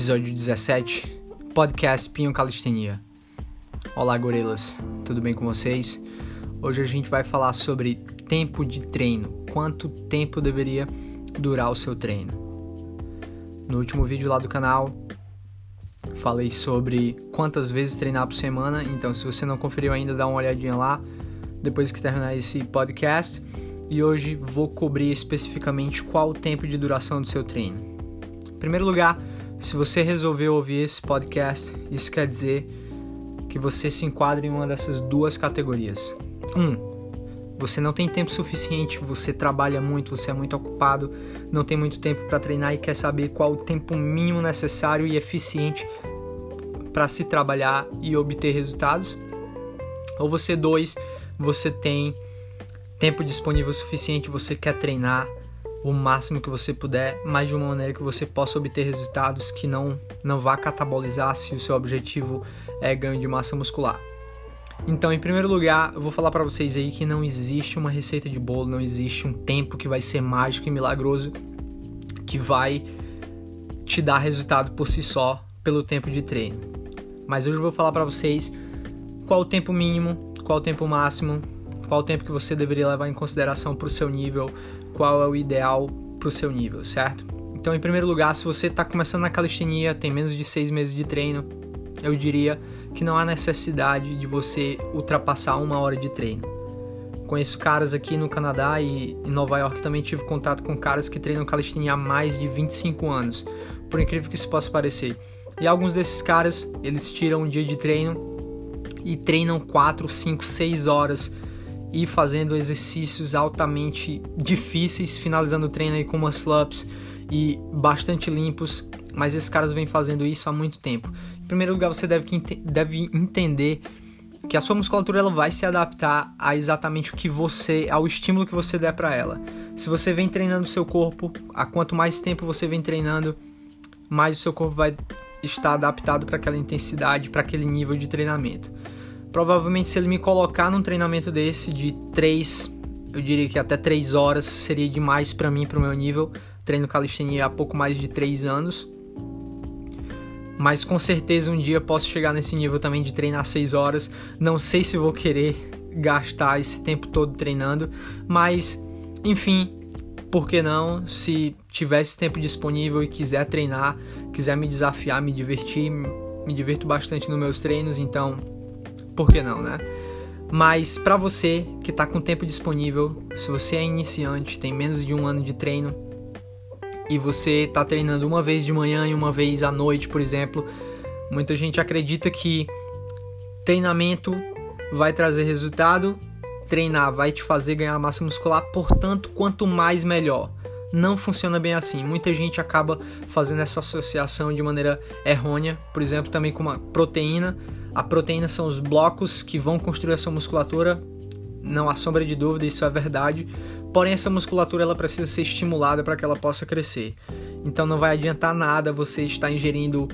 episódio 17, podcast Pinho Calistenia. Olá, gorilas, tudo bem com vocês? Hoje a gente vai falar sobre tempo de treino, quanto tempo deveria durar o seu treino. No último vídeo lá do canal, falei sobre quantas vezes treinar por semana, então se você não conferiu ainda, dá uma olhadinha lá depois que terminar esse podcast. E hoje vou cobrir especificamente qual o tempo de duração do seu treino. Em primeiro lugar, se você resolveu ouvir esse podcast, isso quer dizer que você se enquadra em uma dessas duas categorias. Um, você não tem tempo suficiente, você trabalha muito, você é muito ocupado, não tem muito tempo para treinar e quer saber qual o tempo mínimo necessário e eficiente para se trabalhar e obter resultados. Ou você dois, você tem tempo disponível suficiente, você quer treinar, o máximo que você puder, mas de uma maneira que você possa obter resultados que não, não vá catabolizar se o seu objetivo é ganho de massa muscular. Então, em primeiro lugar, eu vou falar para vocês aí que não existe uma receita de bolo, não existe um tempo que vai ser mágico e milagroso que vai te dar resultado por si só pelo tempo de treino. Mas hoje eu vou falar para vocês qual o tempo mínimo, qual o tempo máximo, qual o tempo que você deveria levar em consideração para o seu nível, qual é o ideal para o seu nível, certo? Então, em primeiro lugar, se você está começando na calistenia, tem menos de seis meses de treino, eu diria que não há necessidade de você ultrapassar uma hora de treino. Conheço caras aqui no Canadá e em Nova York também tive contato com caras que treinam calistenia há mais de 25 anos, por incrível que isso possa parecer. E alguns desses caras, eles tiram um dia de treino e treinam 4, 5, 6 horas e fazendo exercícios altamente difíceis, finalizando o treino aí com muscle ups e bastante limpos, mas esses caras vêm fazendo isso há muito tempo. Em primeiro lugar, você deve, deve entender que a sua musculatura ela vai se adaptar a exatamente o que você, ao estímulo que você der para ela. Se você vem treinando o seu corpo, a quanto mais tempo você vem treinando, mais o seu corpo vai estar adaptado para aquela intensidade, para aquele nível de treinamento. Provavelmente, se ele me colocar num treinamento desse de 3, eu diria que até 3 horas seria demais para mim, para o meu nível. Treino calistenia há pouco mais de 3 anos. Mas com certeza um dia posso chegar nesse nível também de treinar 6 horas. Não sei se vou querer gastar esse tempo todo treinando, mas enfim, por que não? Se tivesse tempo disponível e quiser treinar, quiser me desafiar, me divertir, me diverto bastante nos meus treinos, então por que não, né? Mas para você que está com tempo disponível, se você é iniciante, tem menos de um ano de treino e você está treinando uma vez de manhã e uma vez à noite, por exemplo, muita gente acredita que treinamento vai trazer resultado, treinar vai te fazer ganhar massa muscular, portanto, quanto mais melhor. Não funciona bem assim. Muita gente acaba fazendo essa associação de maneira errônea, por exemplo, também com uma proteína a proteína são os blocos que vão construir essa musculatura. Não há sombra de dúvida, isso é verdade. Porém, essa musculatura ela precisa ser estimulada para que ela possa crescer. Então, não vai adiantar nada você estar ingerindo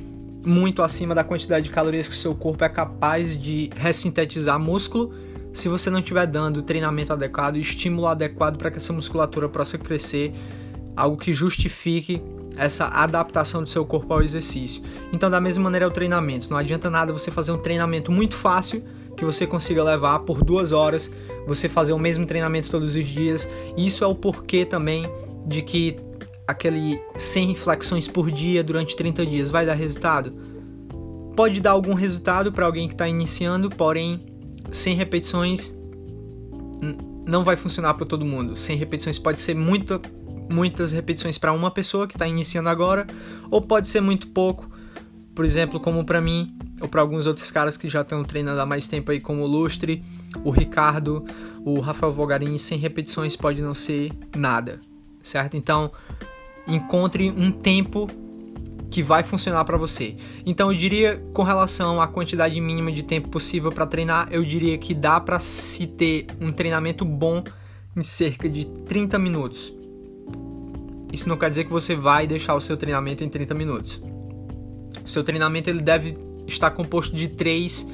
muito acima da quantidade de calorias que seu corpo é capaz de ressintetizar músculo se você não estiver dando treinamento adequado estímulo adequado para que essa musculatura possa crescer, algo que justifique essa adaptação do seu corpo ao exercício. Então, da mesma maneira é o treinamento. Não adianta nada você fazer um treinamento muito fácil que você consiga levar por duas horas, você fazer o mesmo treinamento todos os dias. Isso é o porquê também de que aquele 100 flexões por dia durante 30 dias vai dar resultado. Pode dar algum resultado para alguém que está iniciando, porém 100 repetições não vai funcionar para todo mundo. 100 repetições pode ser muito muitas repetições para uma pessoa que está iniciando agora, ou pode ser muito pouco, por exemplo, como para mim ou para alguns outros caras que já estão treinando há mais tempo aí, como o Lustre, o Ricardo, o Rafael Vogarini, sem repetições pode não ser nada, certo? Então, encontre um tempo que vai funcionar para você. Então, eu diria com relação à quantidade mínima de tempo possível para treinar, eu diria que dá para se ter um treinamento bom em cerca de 30 minutos. Isso não quer dizer que você vai deixar o seu treinamento em 30 minutos. O seu treinamento ele deve estar composto de três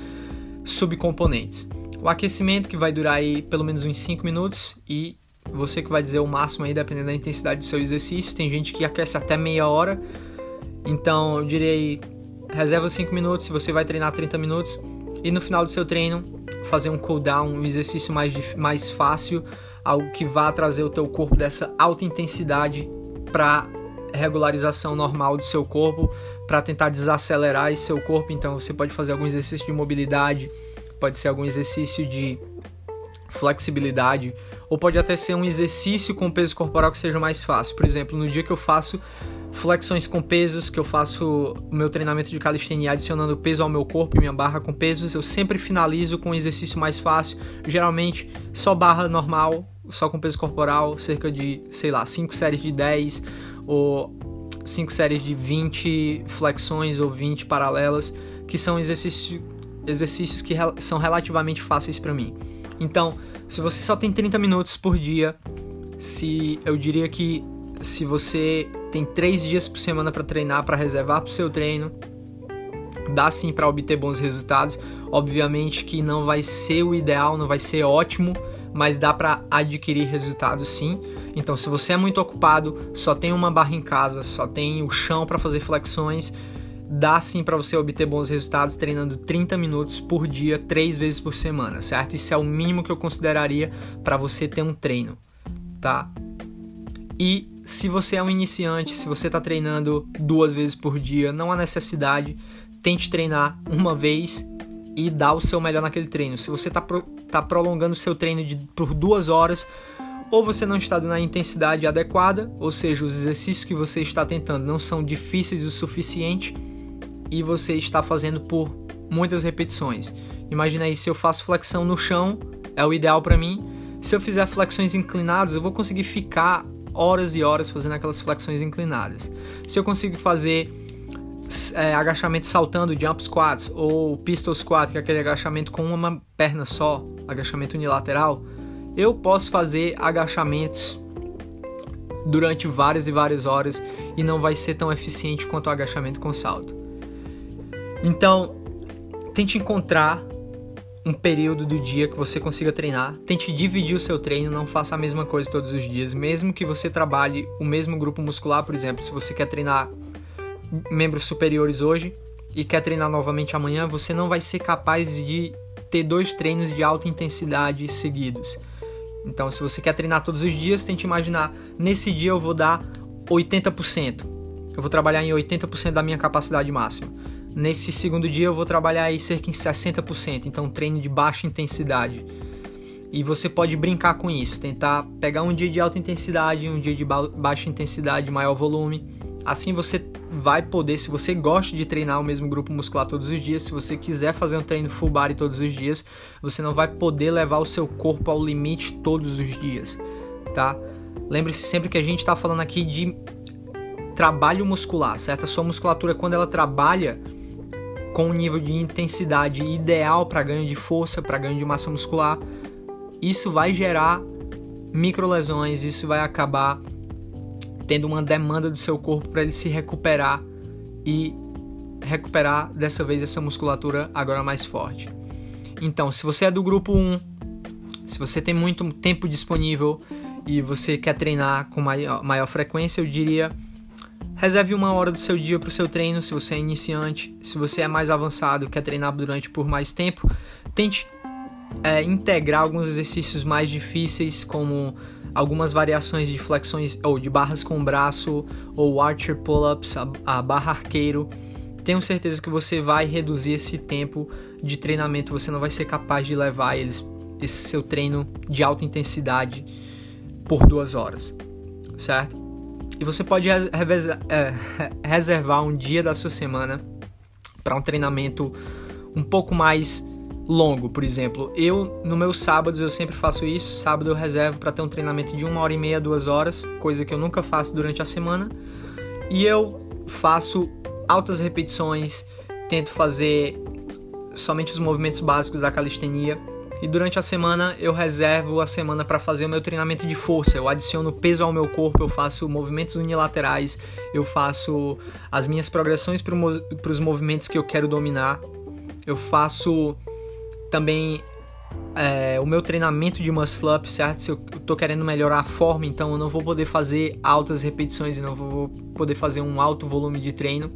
subcomponentes. O aquecimento, que vai durar aí pelo menos uns 5 minutos, e você que vai dizer o máximo aí, dependendo da intensidade do seu exercício. Tem gente que aquece até meia hora. Então, eu diria reserva 5 minutos se você vai treinar 30 minutos e no final do seu treino fazer um cool down, um exercício mais, mais fácil, algo que vá trazer o teu corpo dessa alta intensidade para regularização normal do seu corpo, para tentar desacelerar esse seu corpo. Então você pode fazer algum exercício de mobilidade, pode ser algum exercício de flexibilidade, ou pode até ser um exercício com peso corporal que seja mais fácil. Por exemplo, no dia que eu faço flexões com pesos, que eu faço o meu treinamento de calistenia adicionando peso ao meu corpo e minha barra com pesos, eu sempre finalizo com um exercício mais fácil, geralmente só barra normal, só com peso corporal, cerca de, sei lá, 5 séries de 10 ou 5 séries de 20 flexões ou 20 paralelas, que são exercícios, exercícios que são relativamente fáceis para mim. Então, se você só tem 30 minutos por dia, se eu diria que se você tem três dias por semana para treinar, para reservar para o seu treino, dá sim para obter bons resultados. Obviamente que não vai ser o ideal, não vai ser ótimo, mas dá para adquirir resultados sim. Então, se você é muito ocupado, só tem uma barra em casa, só tem o chão para fazer flexões, dá sim para você obter bons resultados treinando 30 minutos por dia, três vezes por semana, certo? Isso é o mínimo que eu consideraria para você ter um treino, tá? E se você é um iniciante, se você está treinando duas vezes por dia, não há necessidade, tente treinar uma vez e dar o seu melhor naquele treino. Se você está pro, tá prolongando o seu treino de, por duas horas, ou você não está dando a intensidade adequada, ou seja, os exercícios que você está tentando não são difíceis o suficiente e você está fazendo por muitas repetições. Imagina aí se eu faço flexão no chão, é o ideal para mim. Se eu fizer flexões inclinadas, eu vou conseguir ficar horas e horas fazendo aquelas flexões inclinadas. Se eu consigo fazer é, agachamento saltando, jump squats, ou pistol squat, que é aquele agachamento com uma perna só, agachamento unilateral, eu posso fazer agachamentos durante várias e várias horas e não vai ser tão eficiente quanto o agachamento com salto. Então, tente encontrar um período do dia que você consiga treinar. Tente dividir o seu treino, não faça a mesma coisa todos os dias. Mesmo que você trabalhe o mesmo grupo muscular, por exemplo, se você quer treinar membros superiores hoje e quer treinar novamente amanhã, você não vai ser capaz de ter dois treinos de alta intensidade seguidos. Então, se você quer treinar todos os dias, tente imaginar, nesse dia eu vou dar 80%. Eu vou trabalhar em 80% da minha capacidade máxima. Nesse segundo dia eu vou trabalhar aí cerca de 60%, então treino de baixa intensidade. E você pode brincar com isso, tentar pegar um dia de alta intensidade, um dia de ba baixa intensidade, maior volume. Assim você vai poder, se você gosta de treinar o mesmo grupo muscular todos os dias, se você quiser fazer um treino full body todos os dias, você não vai poder levar o seu corpo ao limite todos os dias, tá? Lembre-se sempre que a gente está falando aqui de trabalho muscular, certo? A sua musculatura, quando ela trabalha, com um nível de intensidade ideal para ganho de força, para ganho de massa muscular, isso vai gerar microlesões, isso vai acabar tendo uma demanda do seu corpo para ele se recuperar e recuperar dessa vez essa musculatura agora mais forte. Então, se você é do grupo 1, se você tem muito tempo disponível e você quer treinar com maior, maior frequência, eu diria Reserve uma hora do seu dia para o seu treino se você é iniciante. Se você é mais avançado, quer treinar durante por mais tempo, tente é, integrar alguns exercícios mais difíceis, como algumas variações de flexões ou de barras com braço ou archer pull-ups, a, a barra arqueiro. Tenho certeza que você vai reduzir esse tempo de treinamento. Você não vai ser capaz de levar eles, esse seu treino de alta intensidade por duas horas, certo? E você pode é, reservar um dia da sua semana para um treinamento um pouco mais longo, por exemplo. Eu, no meus sábados, eu sempre faço isso. Sábado eu reservo para ter um treinamento de uma hora e meia, duas horas, coisa que eu nunca faço durante a semana. E eu faço altas repetições, tento fazer somente os movimentos básicos da calistenia e durante a semana eu reservo a semana para fazer o meu treinamento de força. Eu adiciono peso ao meu corpo, eu faço movimentos unilaterais, eu faço as minhas progressões para os movimentos que eu quero dominar. Eu faço também é, o meu treinamento de muscle up, certo? Se eu tô querendo melhorar a forma, então eu não vou poder fazer altas repetições, eu não vou poder fazer um alto volume de treino.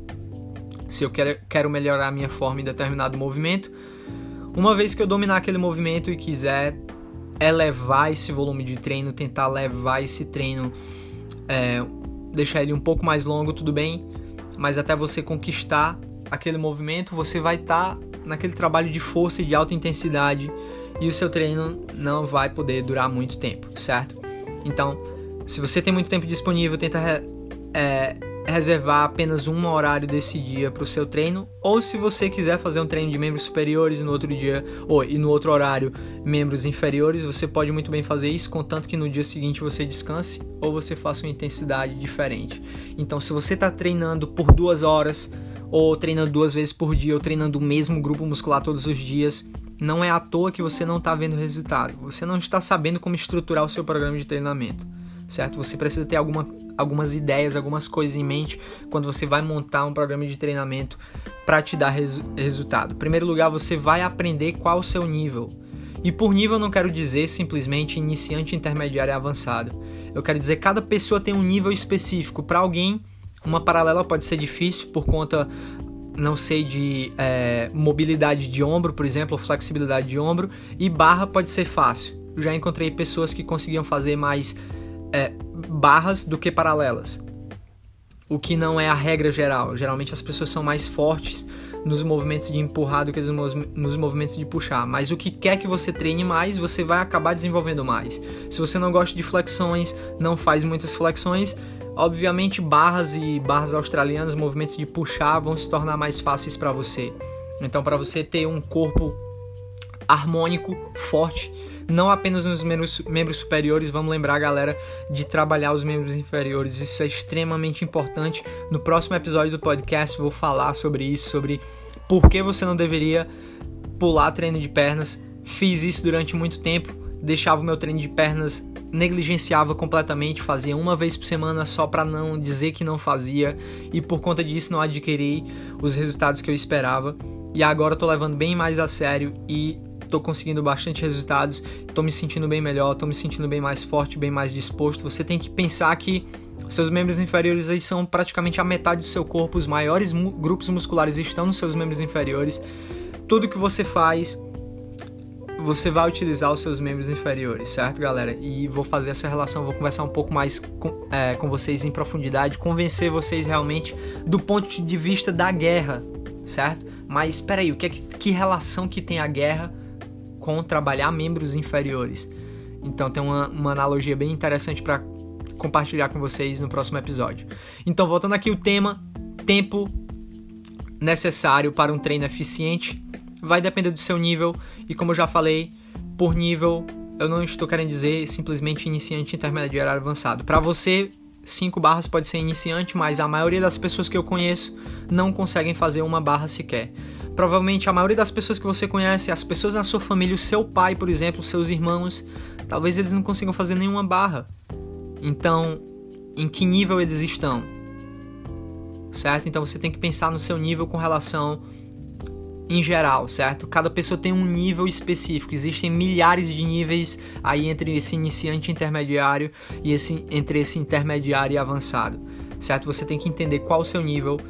Se eu quero, quero melhorar a minha forma em determinado movimento, uma vez que eu dominar aquele movimento e quiser elevar esse volume de treino, tentar levar esse treino, é, deixar ele um pouco mais longo, tudo bem, mas até você conquistar aquele movimento, você vai estar tá naquele trabalho de força e de alta intensidade e o seu treino não vai poder durar muito tempo, certo? Então, se você tem muito tempo disponível, tenta é, reservar apenas um horário desse dia para o seu treino, ou se você quiser fazer um treino de membros superiores no outro dia, ou e no outro horário membros inferiores, você pode muito bem fazer isso, contanto que no dia seguinte você descanse ou você faça uma intensidade diferente. Então, se você está treinando por duas horas, ou treinando duas vezes por dia, ou treinando o mesmo grupo muscular todos os dias, não é à toa que você não está vendo resultado. Você não está sabendo como estruturar o seu programa de treinamento, certo? Você precisa ter alguma, algumas ideias, algumas coisas em mente quando você vai montar um programa de treinamento para te dar resu resultado. Em primeiro lugar, você vai aprender qual o seu nível. E por nível eu não quero dizer simplesmente iniciante, intermediário e avançado. Eu quero dizer cada pessoa tem um nível específico. Para alguém, uma paralela pode ser difícil por conta não sei, de é, mobilidade de ombro, por exemplo, flexibilidade de ombro, e barra pode ser fácil. já encontrei pessoas que conseguiam fazer mais é, barras do que paralelas, o que não é a regra geral. Geralmente as pessoas são mais fortes nos movimentos de empurrar do que nos movimentos de puxar. Mas o que quer que você treine mais, você vai acabar desenvolvendo mais. Se você não gosta de flexões, não faz muitas flexões, Obviamente, barras e barras australianas, movimentos de puxar, vão se tornar mais fáceis para você. Então, para você ter um corpo harmônico, forte, não apenas nos membros, superiores, vamos lembrar, galera, de trabalhar os membros inferiores. Isso é extremamente importante. No próximo episódio do podcast, vou falar sobre isso, sobre por que você não deveria pular treino de pernas. Fiz isso durante muito tempo, deixava o meu treino de pernas negligenciava completamente, fazia uma vez por semana só para não dizer que não fazia e por conta disso não adquiri os resultados que eu esperava. E agora eu tô levando bem mais a sério e tô conseguindo bastante resultados, tô me sentindo bem melhor, tô me sentindo bem mais forte, bem mais disposto. Você tem que pensar que seus membros inferiores aí são praticamente a metade do seu corpo, os maiores mu grupos musculares estão nos seus membros inferiores. Tudo que você faz você vai utilizar os seus membros inferiores, certo, galera? E vou fazer essa relação, vou conversar um pouco mais com, é, com vocês em profundidade, convencer vocês realmente do ponto de vista da guerra, certo? Mas espera aí, o que, é que, que relação que tem a guerra com trabalhar membros inferiores? Então tem uma, uma analogia bem interessante para compartilhar com vocês no próximo episódio. Então voltando aqui o tema, tempo necessário para um treino eficiente vai depender do seu nível e como eu já falei, por nível eu não estou querendo dizer simplesmente iniciante, intermediário, avançado. Para você, 5 barras pode ser iniciante, mas a maioria das pessoas que eu conheço não conseguem fazer uma barra sequer. Provavelmente a maioria das pessoas que você conhece, as pessoas na sua família, o seu pai, por exemplo, seus irmãos, talvez eles não consigam fazer nenhuma barra. Então, em que nível eles estão? Certo? Então você tem que pensar no seu nível com relação em geral, certo? Cada pessoa tem um nível específico. Existem milhares de níveis aí entre esse iniciante intermediário e esse entre esse intermediário e avançado, certo? Você tem que entender qual o seu nível,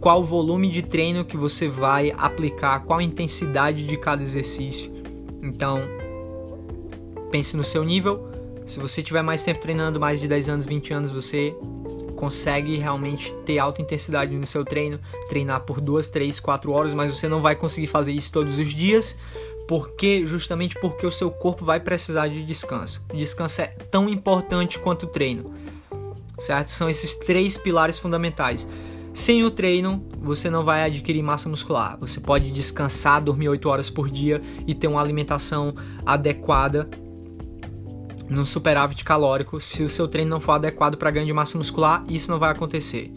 qual o volume de treino que você vai aplicar, qual a intensidade de cada exercício. Então, pense no seu nível. Se você tiver mais tempo treinando, mais de 10 anos, 20 anos, você consegue realmente ter alta intensidade no seu treino, treinar por 2, 3, 4 horas, mas você não vai conseguir fazer isso todos os dias, porque justamente porque o seu corpo vai precisar de descanso. Descanso é tão importante quanto o treino. Certo? São esses três pilares fundamentais. Sem o treino, você não vai adquirir massa muscular. Você pode descansar, dormir 8 horas por dia e ter uma alimentação adequada num superávit calórico, se o seu treino não for adequado para ganho de massa muscular, isso não vai acontecer.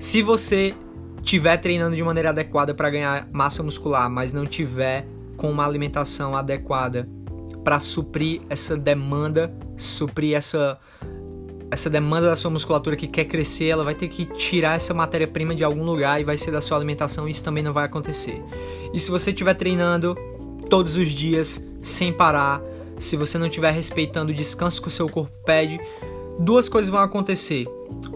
Se você estiver treinando de maneira adequada para ganhar massa muscular, mas não tiver com uma alimentação adequada para suprir essa demanda, suprir essa essa demanda da sua musculatura que quer crescer, ela vai ter que tirar essa matéria-prima de algum lugar e vai ser da sua alimentação, e isso também não vai acontecer. E se você estiver treinando todos os dias, sem parar, se você não estiver respeitando o descanso que o seu corpo pede, duas coisas vão acontecer.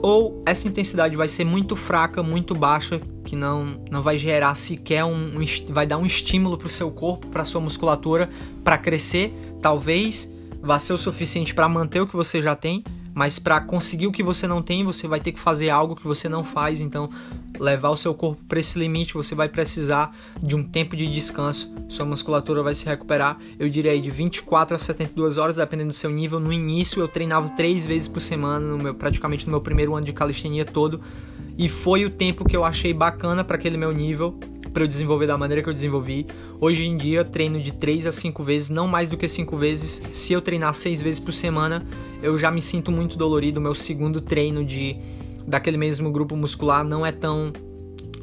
Ou essa intensidade vai ser muito fraca, muito baixa, que não, não vai gerar sequer um, um vai dar um estímulo para o seu corpo, para sua musculatura, para crescer. Talvez vá ser o suficiente para manter o que você já tem, mas para conseguir o que você não tem, você vai ter que fazer algo que você não faz. Então, levar o seu corpo para esse limite, você vai precisar de um tempo de descanso. Sua musculatura vai se recuperar, eu diria aí de 24 a 72 horas, dependendo do seu nível. No início, eu treinava três vezes por semana, no meu, praticamente no meu primeiro ano de calistenia todo, e foi o tempo que eu achei bacana para aquele meu nível para eu desenvolver da maneira que eu desenvolvi. Hoje em dia, treino de 3 a 5 vezes, não mais do que 5 vezes. Se eu treinar 6 vezes por semana, eu já me sinto muito dolorido. Meu segundo treino de daquele mesmo grupo muscular não é tão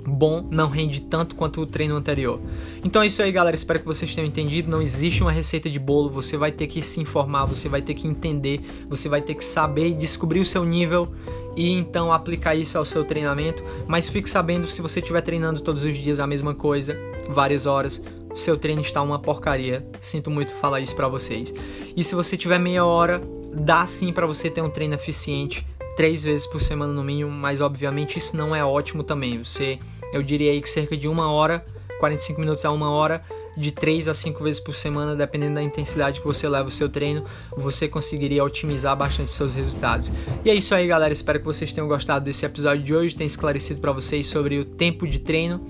bom, não rende tanto quanto o treino anterior. Então é isso aí, galera. Espero que vocês tenham entendido. Não existe uma receita de bolo. Você vai ter que se informar, você vai ter que entender, você vai ter que saber e descobrir o seu nível e então aplicar isso ao seu treinamento. Mas fique sabendo se você estiver treinando todos os dias a mesma coisa, várias horas, seu treino está uma porcaria. Sinto muito falar isso para vocês. E se você tiver meia hora, dá sim para você ter um treino eficiente três vezes por semana no mínimo, mas obviamente isso não é ótimo também. Você, eu diria aí que cerca de uma hora, 45 minutos a uma hora de 3 a 5 vezes por semana, dependendo da intensidade que você leva o seu treino, você conseguiria otimizar bastante seus resultados. E é isso aí, galera. Espero que vocês tenham gostado desse episódio de hoje, tenha esclarecido para vocês sobre o tempo de treino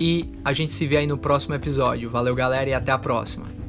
e a gente se vê aí no próximo episódio. Valeu, galera, e até a próxima.